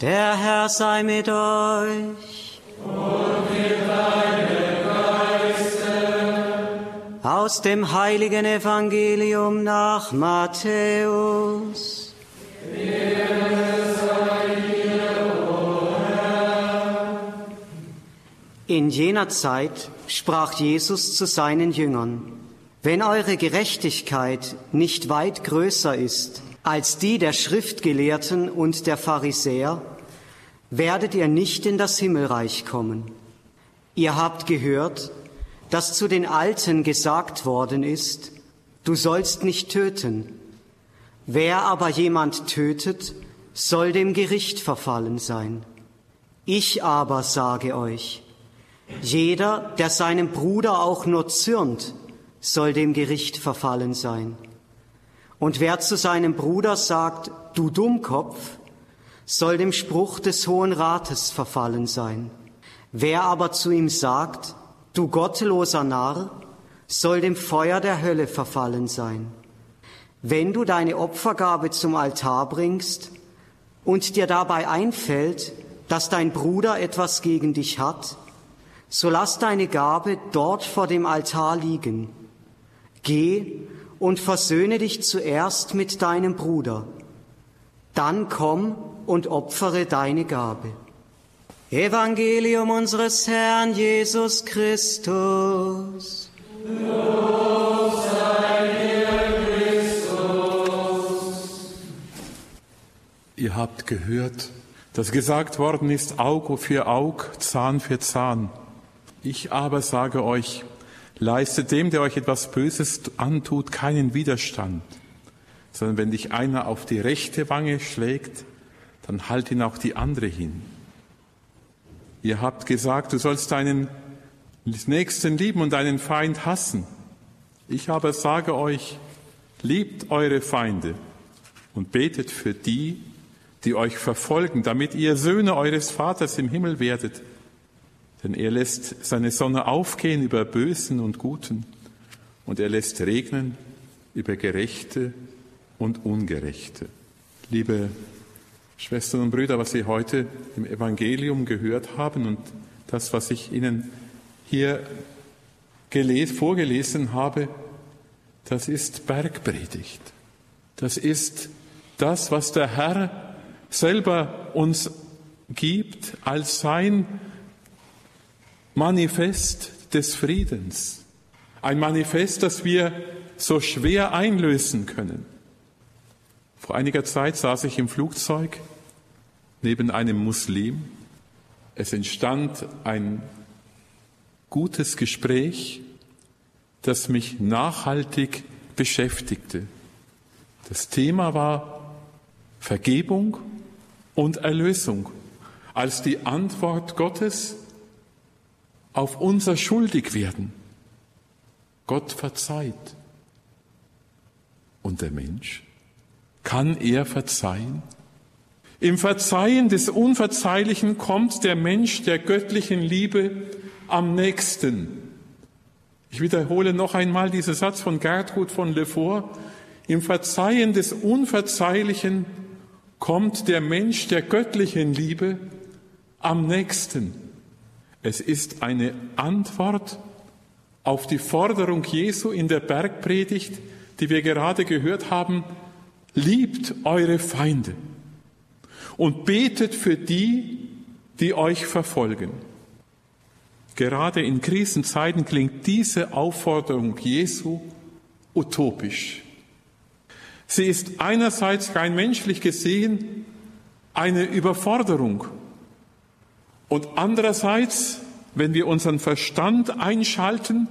Der Herr sei mit euch. Und mit deinem Geiste. Aus dem heiligen Evangelium nach Matthäus. In jener Zeit sprach Jesus zu seinen Jüngern, wenn eure Gerechtigkeit nicht weit größer ist als die der Schriftgelehrten und der Pharisäer, werdet ihr nicht in das Himmelreich kommen. Ihr habt gehört, dass zu den Alten gesagt worden ist, du sollst nicht töten. Wer aber jemand tötet, soll dem Gericht verfallen sein. Ich aber sage euch, jeder, der seinem Bruder auch nur zürnt, soll dem Gericht verfallen sein. Und wer zu seinem Bruder sagt, du Dummkopf, soll dem Spruch des Hohen Rates verfallen sein. Wer aber zu ihm sagt, du gottloser Narr, soll dem Feuer der Hölle verfallen sein. Wenn du deine Opfergabe zum Altar bringst und dir dabei einfällt, dass dein Bruder etwas gegen dich hat, so lass deine Gabe dort vor dem Altar liegen. Geh und versöhne dich zuerst mit deinem Bruder. Dann komm und opfere deine Gabe. Evangelium unseres Herrn Jesus Christus. Ihr habt gehört, dass gesagt worden ist, Auge für Auge, Zahn für Zahn. Ich aber sage euch, leistet dem, der euch etwas Böses antut, keinen Widerstand, sondern wenn dich einer auf die rechte Wange schlägt, dann halt ihn auch die andere hin. Ihr habt gesagt, du sollst deinen Nächsten lieben und deinen Feind hassen. Ich aber sage euch, liebt eure Feinde und betet für die, die euch verfolgen, damit ihr Söhne eures Vaters im Himmel werdet. Denn er lässt seine Sonne aufgehen über Bösen und Guten und er lässt regnen über Gerechte und Ungerechte. Liebe Schwestern und Brüder, was Sie heute im Evangelium gehört haben und das, was ich Ihnen hier gelesen, vorgelesen habe, das ist Bergpredigt. Das ist das, was der Herr selber uns gibt als sein Manifest des Friedens. Ein Manifest, das wir so schwer einlösen können. Vor einiger Zeit saß ich im Flugzeug neben einem Muslim. Es entstand ein gutes Gespräch, das mich nachhaltig beschäftigte. Das Thema war Vergebung und Erlösung als die Antwort Gottes auf unser Schuldigwerden. Gott verzeiht. Und der Mensch? Kann er verzeihen? Im Verzeihen des Unverzeihlichen kommt der Mensch der göttlichen Liebe am nächsten. Ich wiederhole noch einmal diesen Satz von Gertrud von Lefort. Im Verzeihen des Unverzeihlichen kommt der Mensch der göttlichen Liebe am nächsten. Es ist eine Antwort auf die Forderung Jesu in der Bergpredigt, die wir gerade gehört haben, liebt eure Feinde und betet für die, die euch verfolgen. Gerade in Krisenzeiten klingt diese Aufforderung Jesu utopisch. Sie ist einerseits rein menschlich gesehen eine Überforderung und andererseits, wenn wir unseren Verstand einschalten,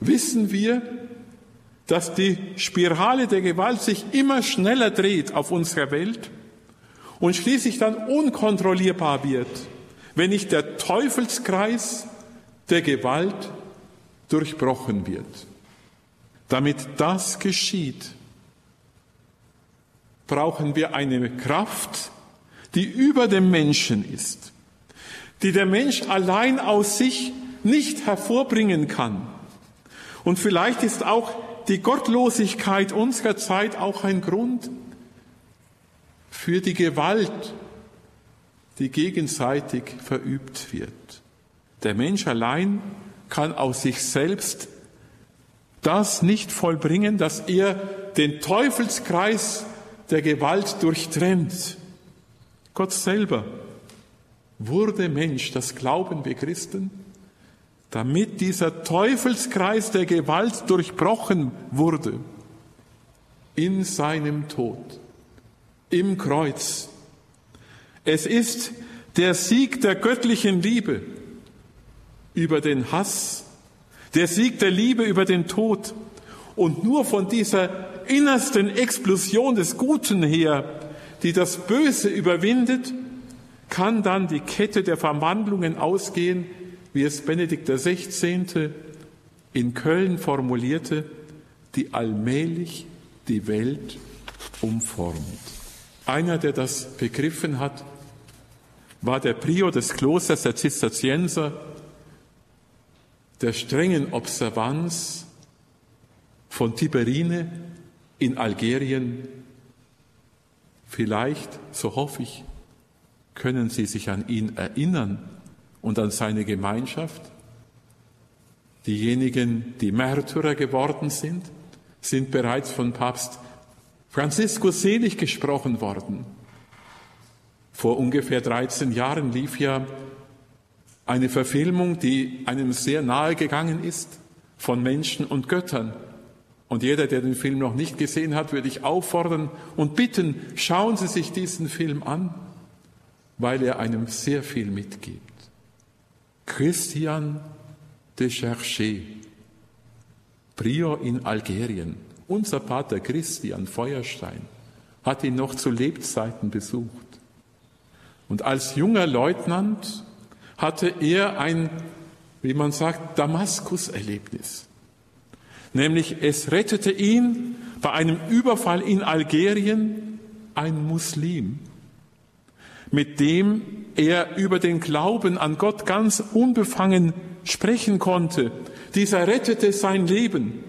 wissen wir, dass die Spirale der Gewalt sich immer schneller dreht auf unserer Welt und schließlich dann unkontrollierbar wird, wenn nicht der Teufelskreis der Gewalt durchbrochen wird. Damit das geschieht, brauchen wir eine Kraft, die über dem Menschen ist, die der Mensch allein aus sich nicht hervorbringen kann. Und vielleicht ist auch die Gottlosigkeit unserer Zeit auch ein Grund für die Gewalt, die gegenseitig verübt wird. Der Mensch allein kann aus sich selbst das nicht vollbringen, dass er den Teufelskreis der Gewalt durchtrennt. Gott selber wurde Mensch, das glauben wir Christen, damit dieser Teufelskreis der Gewalt durchbrochen wurde in seinem Tod, im Kreuz. Es ist der Sieg der göttlichen Liebe über den Hass, der Sieg der Liebe über den Tod. Und nur von dieser innersten Explosion des Guten her, die das Böse überwindet, kann dann die Kette der Verwandlungen ausgehen, wie es Benedikt XVI. in Köln formulierte, die allmählich die Welt umformt. Einer, der das begriffen hat, war der Prior des Klosters der Zisterzienser, der strengen Observanz von Tiberine in Algerien. Vielleicht, so hoffe ich, können Sie sich an ihn erinnern und an seine Gemeinschaft. Diejenigen, die Märtyrer geworden sind, sind bereits von Papst Franziskus selig gesprochen worden. Vor ungefähr 13 Jahren lief ja eine Verfilmung, die einem sehr nahe gegangen ist von Menschen und Göttern. Und jeder, der den Film noch nicht gesehen hat, würde ich auffordern und bitten, schauen Sie sich diesen Film an, weil er einem sehr viel mitgibt. Christian de Cherché, Prior in Algerien, unser Pater Christian Feuerstein, hat ihn noch zu Lebzeiten besucht. Und als junger Leutnant hatte er ein, wie man sagt, Damaskus-Erlebnis. Nämlich es rettete ihn bei einem Überfall in Algerien ein Muslim, mit dem er über den Glauben an Gott ganz unbefangen sprechen konnte. Dieser rettete sein Leben.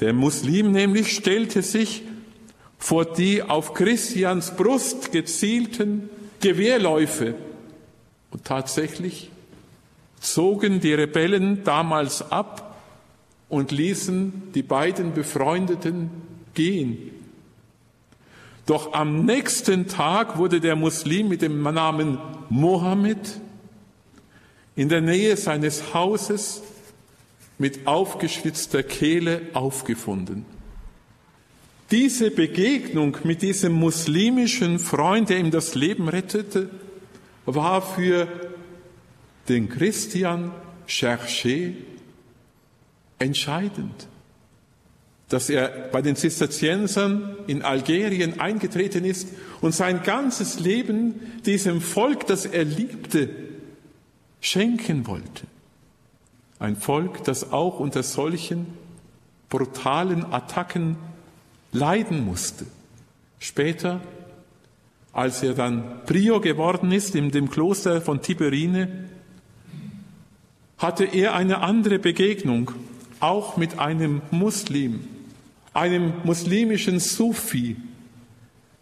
Der Muslim nämlich stellte sich vor die auf Christians Brust gezielten Gewehrläufe. Und tatsächlich zogen die Rebellen damals ab und ließen die beiden Befreundeten gehen. Doch am nächsten Tag wurde der Muslim mit dem Namen Mohammed in der Nähe seines Hauses mit aufgeschwitzter Kehle aufgefunden. Diese Begegnung mit diesem muslimischen Freund, der ihm das Leben rettete, war für den Christian Cherché entscheidend, dass er bei den Zisterziensern in Algerien eingetreten ist und sein ganzes Leben diesem Volk, das er liebte, schenken wollte. Ein Volk, das auch unter solchen brutalen Attacken leiden musste. Später, als er dann Prior geworden ist in dem Kloster von Tiberine, hatte er eine andere Begegnung auch mit einem Muslim, einem muslimischen Sufi.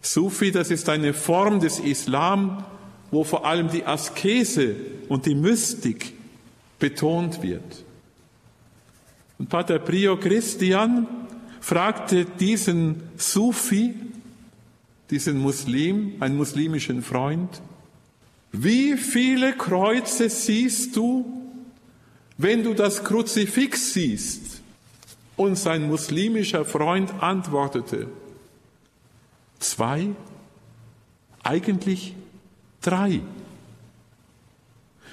Sufi, das ist eine Form des Islam, wo vor allem die Askese und die Mystik betont wird. Und Pater Prio Christian fragte diesen Sufi, diesen Muslim, einen muslimischen Freund, wie viele Kreuze siehst du wenn du das Kruzifix siehst, und sein muslimischer Freund antwortete, zwei, eigentlich drei.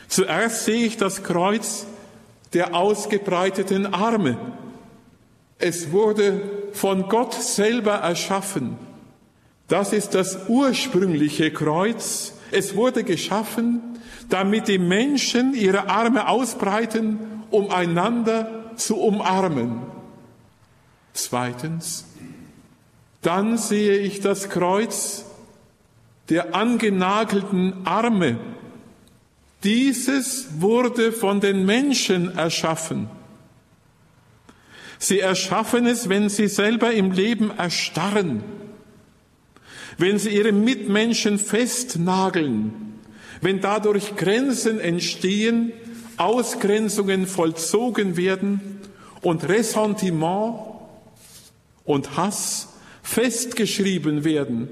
Zuerst sehe ich das Kreuz der ausgebreiteten Arme. Es wurde von Gott selber erschaffen. Das ist das ursprüngliche Kreuz. Es wurde geschaffen damit die Menschen ihre Arme ausbreiten, um einander zu umarmen. Zweitens, dann sehe ich das Kreuz der angenagelten Arme. Dieses wurde von den Menschen erschaffen. Sie erschaffen es, wenn sie selber im Leben erstarren, wenn sie ihre Mitmenschen festnageln, wenn dadurch Grenzen entstehen, Ausgrenzungen vollzogen werden und Ressentiment und Hass festgeschrieben werden,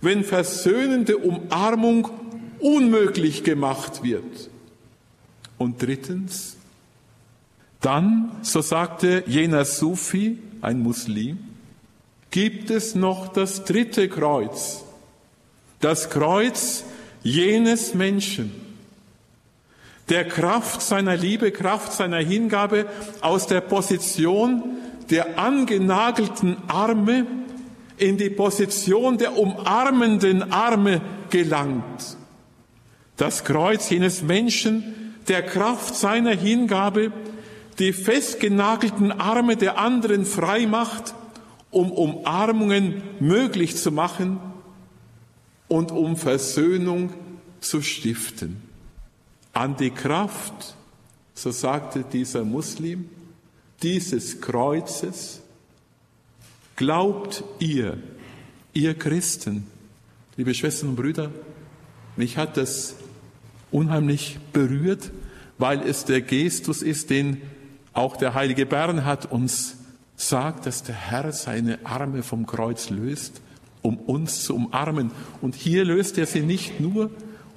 wenn versöhnende Umarmung unmöglich gemacht wird. Und drittens, dann, so sagte jener Sufi, ein Muslim, gibt es noch das dritte Kreuz, das Kreuz jenes Menschen, der Kraft seiner Liebe, Kraft seiner Hingabe aus der Position der angenagelten Arme in die Position der umarmenden Arme gelangt. Das Kreuz jenes Menschen, der Kraft seiner Hingabe die festgenagelten Arme der anderen frei macht, um Umarmungen möglich zu machen und um Versöhnung zu stiften. An die Kraft, so sagte dieser Muslim, dieses Kreuzes glaubt ihr, ihr Christen. Liebe Schwestern und Brüder, mich hat das unheimlich berührt, weil es der Gestus ist, den auch der heilige Bernhard uns sagt, dass der Herr seine Arme vom Kreuz löst, um uns zu umarmen. Und hier löst er sie nicht nur,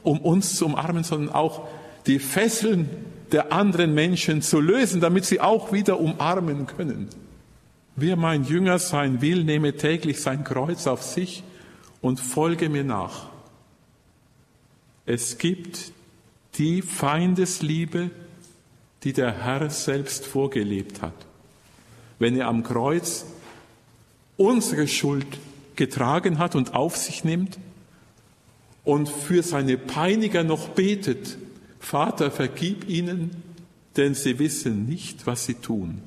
um uns zu umarmen, sondern auch die Fesseln der anderen Menschen zu lösen, damit sie auch wieder umarmen können. Wer mein Jünger sein will, nehme täglich sein Kreuz auf sich und folge mir nach. Es gibt die Feindesliebe, die der Herr selbst vorgelebt hat. Wenn er am Kreuz unsere Schuld getragen hat und auf sich nimmt und für seine Peiniger noch betet, Vater, vergib ihnen, denn sie wissen nicht, was sie tun.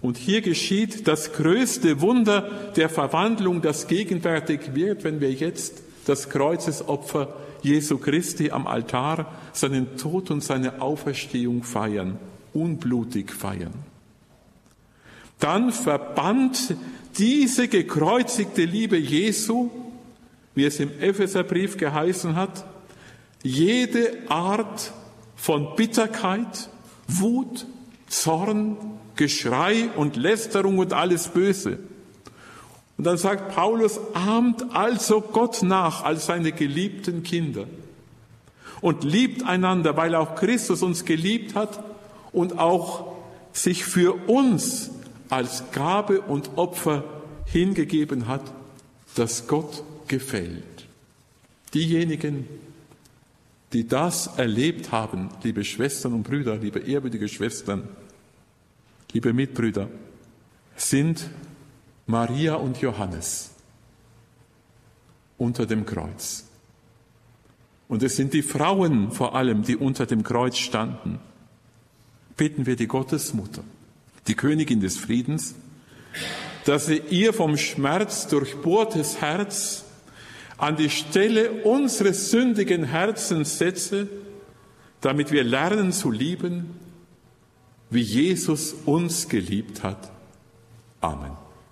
Und hier geschieht das größte Wunder der Verwandlung, das gegenwärtig wird, wenn wir jetzt das Kreuzesopfer Jesu Christi am Altar seinen Tod und seine Auferstehung feiern, unblutig feiern. Dann verbannt diese gekreuzigte Liebe Jesu, wie es im Epheserbrief geheißen hat, jede Art von Bitterkeit, Wut, Zorn, Geschrei und Lästerung und alles Böse. Und dann sagt Paulus, ahmt also Gott nach als seine geliebten Kinder und liebt einander, weil auch Christus uns geliebt hat und auch sich für uns als Gabe und Opfer hingegeben hat, das Gott gefällt. Diejenigen, die das erlebt haben, liebe Schwestern und Brüder, liebe ehrwürdige Schwestern, liebe Mitbrüder, sind Maria und Johannes unter dem Kreuz. Und es sind die Frauen vor allem, die unter dem Kreuz standen. Bitten wir die Gottesmutter, die Königin des Friedens, dass sie ihr vom Schmerz durchbohrtes Herz an die Stelle unseres sündigen Herzens setze, damit wir lernen zu lieben, wie Jesus uns geliebt hat. Amen.